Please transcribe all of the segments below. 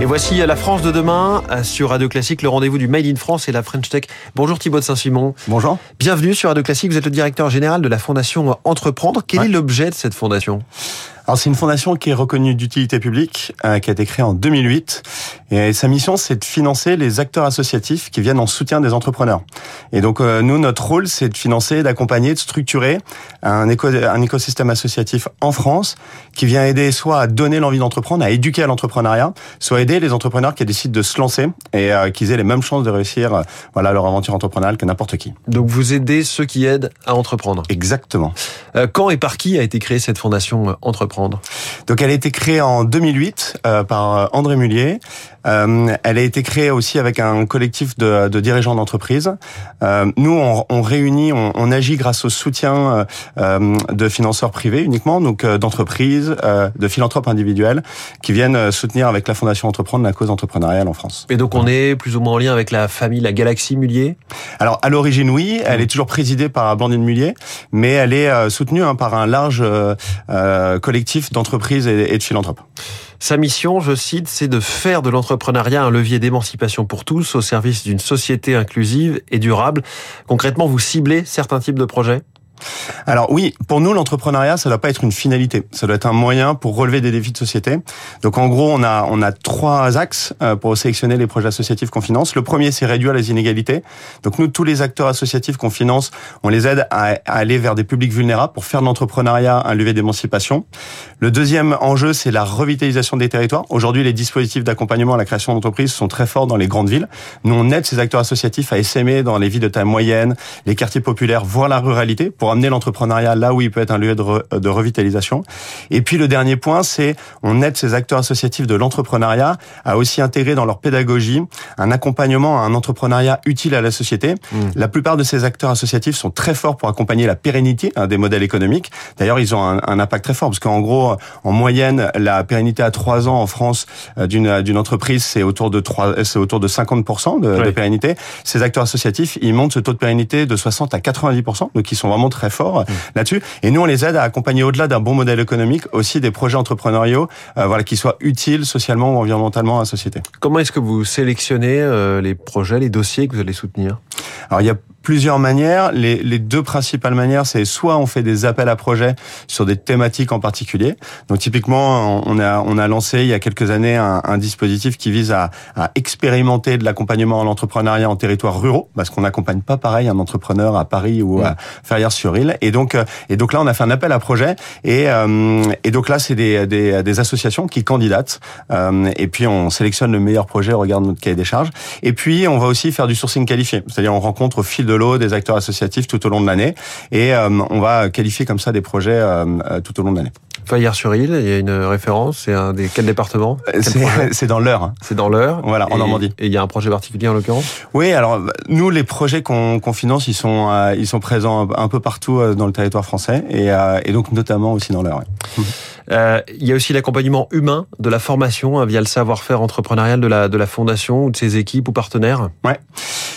Et voici la France de demain sur Radio Classique, le rendez-vous du Made in France et la French Tech. Bonjour Thibaut de Saint-Simon. Bonjour. Bienvenue sur Radio Classique. Vous êtes le directeur général de la fondation Entreprendre. Quel est l'objet de cette fondation? Alors c'est une fondation qui est reconnue d'utilité publique, euh, qui a été créée en 2008. Et sa mission, c'est de financer les acteurs associatifs qui viennent en soutien des entrepreneurs. Et donc euh, nous, notre rôle, c'est de financer, d'accompagner, de structurer un, éco un écosystème associatif en France qui vient aider soit à donner l'envie d'entreprendre, à éduquer à l'entrepreneuriat, soit aider les entrepreneurs qui décident de se lancer et euh, qu'ils aient les mêmes chances de réussir voilà leur aventure entrepreneuriale que n'importe qui. Donc vous aidez ceux qui aident à entreprendre. Exactement. quand et par qui a été créée cette fondation Entreprendre? Donc elle a été créée en 2008 euh, par euh, André Mullier. Euh, elle a été créée aussi avec un collectif de, de dirigeants d'entreprise. Euh, nous, on, on réunit, on, on, agit grâce au soutien euh, de financeurs privés uniquement, donc d'entreprises, de philanthropes individuels qui viennent soutenir avec la Fondation Entreprendre la cause entrepreneuriale en France. Et donc on est plus ou moins en lien avec la famille, la Galaxie Mullier? Alors à l'origine, oui, elle est toujours présidée par Blandine Mullier, mais elle est soutenue hein, par un large collectif d'entreprises et, et de philanthropes. Sa mission, je cite, c'est de faire de l'entrepreneuriat un levier d'émancipation pour tous au service d'une société inclusive et durable. Concrètement, vous ciblez certains types de projets? Alors oui, pour nous, l'entrepreneuriat, ça doit pas être une finalité. Ça doit être un moyen pour relever des défis de société. Donc en gros, on a on a trois axes euh, pour sélectionner les projets associatifs qu'on finance. Le premier, c'est réduire les inégalités. Donc nous, tous les acteurs associatifs qu'on finance, on les aide à, aller vers des publics vulnérables pour faire de l'entrepreneuriat un levier d'émancipation. Le deuxième enjeu, c'est la revitalisation des territoires. Aujourd'hui, les dispositifs d'accompagnement à la création d'entreprises sont très forts dans les grandes villes. Nous, on aide ces acteurs associatifs à essaimer dans les villes de taille moyenne, les quartiers populaires, voire la ruralité, pour amener l'entrepreneuriat là où il peut être un lieu de, de revitalisation. Et puis le dernier point, c'est on aide ces acteurs associatifs de l'entrepreneuriat à aussi intégrer dans leur pédagogie un accompagnement à un entrepreneuriat utile à la société. Mmh. La plupart de ces acteurs associatifs sont très forts pour accompagner la pérennité hein, des modèles économiques. D'ailleurs, ils ont un, un, impact très fort parce qu'en gros, en moyenne, la pérennité à trois ans en France euh, d'une d'une entreprise, c'est autour de trois, c'est autour de 50% de, de, pérennité. Ces acteurs associatifs, ils montent ce taux de pérennité de 60 à 90%, donc ils sont vraiment très fort mmh. là-dessus. Et nous, on les aide à accompagner au-delà d'un bon modèle économique aussi des projets entrepreneuriaux, euh, voilà, qui soient utiles socialement ou environnementalement à la société. Comment est-ce que vous sélectionnez euh, les projets, les dossiers que vous allez soutenir? Alors, il y a plusieurs manières. Les, les deux principales manières, c'est soit on fait des appels à projets sur des thématiques en particulier. Donc typiquement, on a on a lancé il y a quelques années un, un dispositif qui vise à, à expérimenter de l'accompagnement à l'entrepreneuriat en territoire ruraux, parce qu'on n'accompagne pas pareil un entrepreneur à Paris ou à Ferrières-sur-Île. Et donc euh, et donc là, on a fait un appel à projet et euh, et donc là, c'est des, des, des associations qui candidatent euh, et puis on sélectionne le meilleur projet au regard de notre cahier des charges. Et puis on va aussi faire du sourcing qualifié, c'est-à-dire on rencontre au fil de l'eau des acteurs associatifs tout au long de l'année. Et euh, on va qualifier comme ça des projets euh, euh, tout au long de l'année. Fayard-sur-Île, il y a une référence, c'est un des quel département? C'est dans l'heure. C'est dans l'heure. Voilà, en Normandie. Et il y a un projet particulier en l'occurrence? Oui, alors nous les projets qu'on qu finance, ils sont ils sont présents un peu partout dans le territoire français et, et donc notamment aussi dans l'heure. Ouais. Euh, il y a aussi l'accompagnement humain de la formation hein, via le savoir-faire entrepreneurial de la, de la fondation ou de ses équipes ou partenaires. Ouais.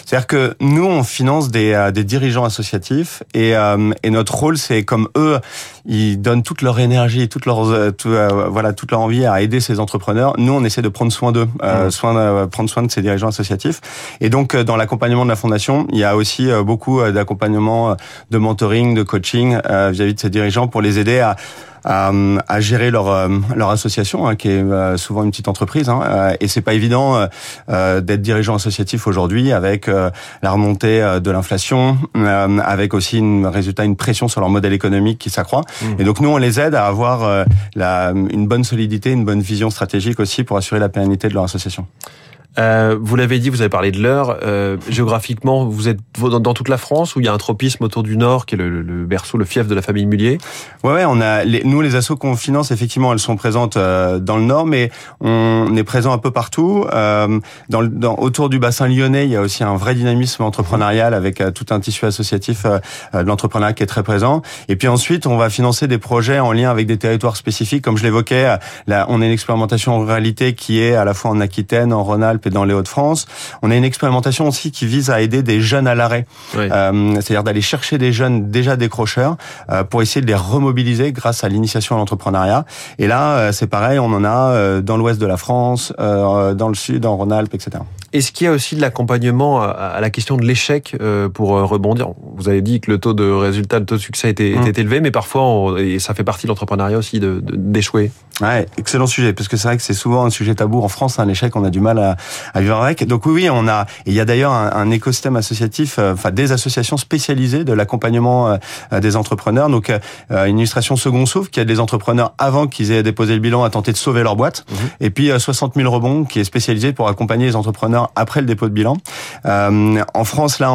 C'est-à-dire que nous, on finance des, euh, des dirigeants associatifs et, euh, et notre rôle, c'est comme eux, ils donnent toute leur énergie, toute leur, euh, tout, voilà, toute leur envie à aider ces entrepreneurs. Nous, on essaie de prendre soin d'eux, mmh. soin prendre soin de ces dirigeants associatifs. Et donc, dans l'accompagnement de la fondation, il y a aussi beaucoup d'accompagnement, de mentoring, de coaching vis-à-vis -vis de ces dirigeants pour les aider à à, à gérer leur euh, leur association, hein, qui est euh, souvent une petite entreprise. Hein, euh, et c'est pas évident d'être dirigeant associatif aujourd'hui avec la remontée de l'inflation, avec aussi une résultat une pression sur leur modèle économique qui s'accroît. Mmh. Et donc nous on les aide à avoir la, une bonne solidité, une bonne vision stratégique aussi pour assurer la pérennité de leur association. Euh, vous l'avez dit, vous avez parlé de l'heure. Euh, géographiquement, vous êtes dans, toute la France où il y a un tropisme autour du Nord, qui est le, berceau, le fief de la famille Mullier. Ouais, ouais on a les, nous les assos qu'on finance effectivement, elles sont présentes euh, dans le Nord, mais on est présent un peu partout. Euh, dans, dans, autour du bassin lyonnais, il y a aussi un vrai dynamisme entrepreneurial avec euh, tout un tissu associatif de l'entrepreneuriat qui est très présent. Et puis ensuite, on va financer des projets en lien avec des territoires spécifiques, comme je l'évoquais. Là, on a une expérimentation en ruralité qui est à la fois en Aquitaine, en Rhône-Alpes et dans les Hauts-de-France. On a une expérimentation aussi qui vise à aider des jeunes à l'arrêt, euh, c'est-à-dire d'aller chercher des jeunes déjà décrocheurs euh, pour essayer de les remobiliser grâce à l'initiation à l'entrepreneuriat. Et là, euh, c'est pareil, on en a dans l'ouest de la France, dans le sud, en Rhône-Alpes, etc. Est-ce qu'il y a aussi de l'accompagnement à la question de l'échec pour rebondir? Vous avez dit que le taux de résultat, le taux de succès était, mmh. était élevé, mais parfois, et ça fait partie de l'entrepreneuriat aussi d'échouer. De, ouais, excellent sujet, parce que c'est vrai que c'est souvent un sujet tabou en France, un échec, on a du mal à, à vivre avec. Donc oui, oui, on a, il y a d'ailleurs un, un, écosystème associatif, enfin des associations spécialisées de l'accompagnement des entrepreneurs. Donc une illustration second souffle, qui a des entrepreneurs avant qu'ils aient déposé le bilan à tenter de sauver leur boîte, mmh. et puis 60 000 rebonds qui est spécialisé pour accompagner les entrepreneurs après le dépôt de bilan. Euh, en France, là,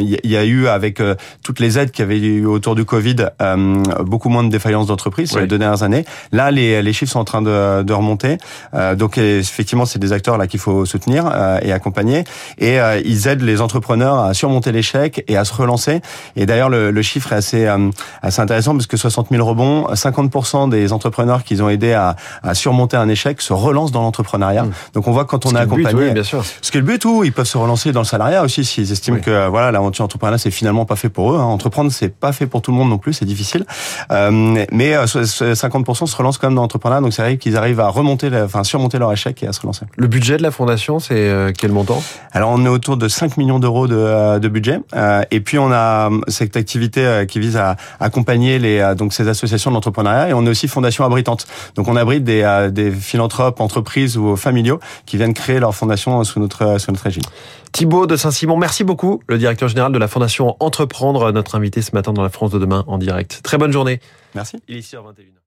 il y a eu avec euh, toutes les aides qu'il y avait eu autour du Covid, euh, beaucoup moins de défaillances d'entreprises oui. les deux dernières années. Là, les, les chiffres sont en train de, de remonter. Euh, donc, effectivement, c'est des acteurs là qu'il faut soutenir euh, et accompagner. Et euh, ils aident les entrepreneurs à surmonter l'échec et à se relancer. Et d'ailleurs, le, le, chiffre est assez assez intéressant parce que 60 000 rebonds, 50% des entrepreneurs qu'ils ont aidé à, à, surmonter un échec se relancent dans l'entrepreneuriat. Mmh. Donc, on voit quand on a accompagné, but, oui, bien sûr. Ce qui est le but, ou ils peuvent se relancer dans le salariat aussi s'ils estiment oui. que voilà l'aventure entrepreneuriale c'est finalement pas fait pour eux. Hein. Entreprendre c'est pas fait pour tout le monde non plus, c'est difficile. Euh, mais 50% se relancent quand même dans l'entrepreneuriat, donc c'est vrai qu'ils arrivent à remonter, enfin surmonter leur échec et à se relancer. Le budget de la fondation, c'est euh, quel montant? Alors on est autour de 5 millions d'euros de, de, budget, euh, et puis on a cette activité qui vise à accompagner les donc ces associations d'entrepreneuriat, et on est aussi fondation abritante. Donc on abrite des, des philanthropes, entreprises ou familiaux qui viennent créer leur fondation sous notre sous notre égide. Thibaut de Saint-Simon, merci beaucoup, le directeur général de la Fondation Entreprendre, notre invité ce matin dans la France de demain en direct. Très bonne journée. Merci. Il est ici à 21h.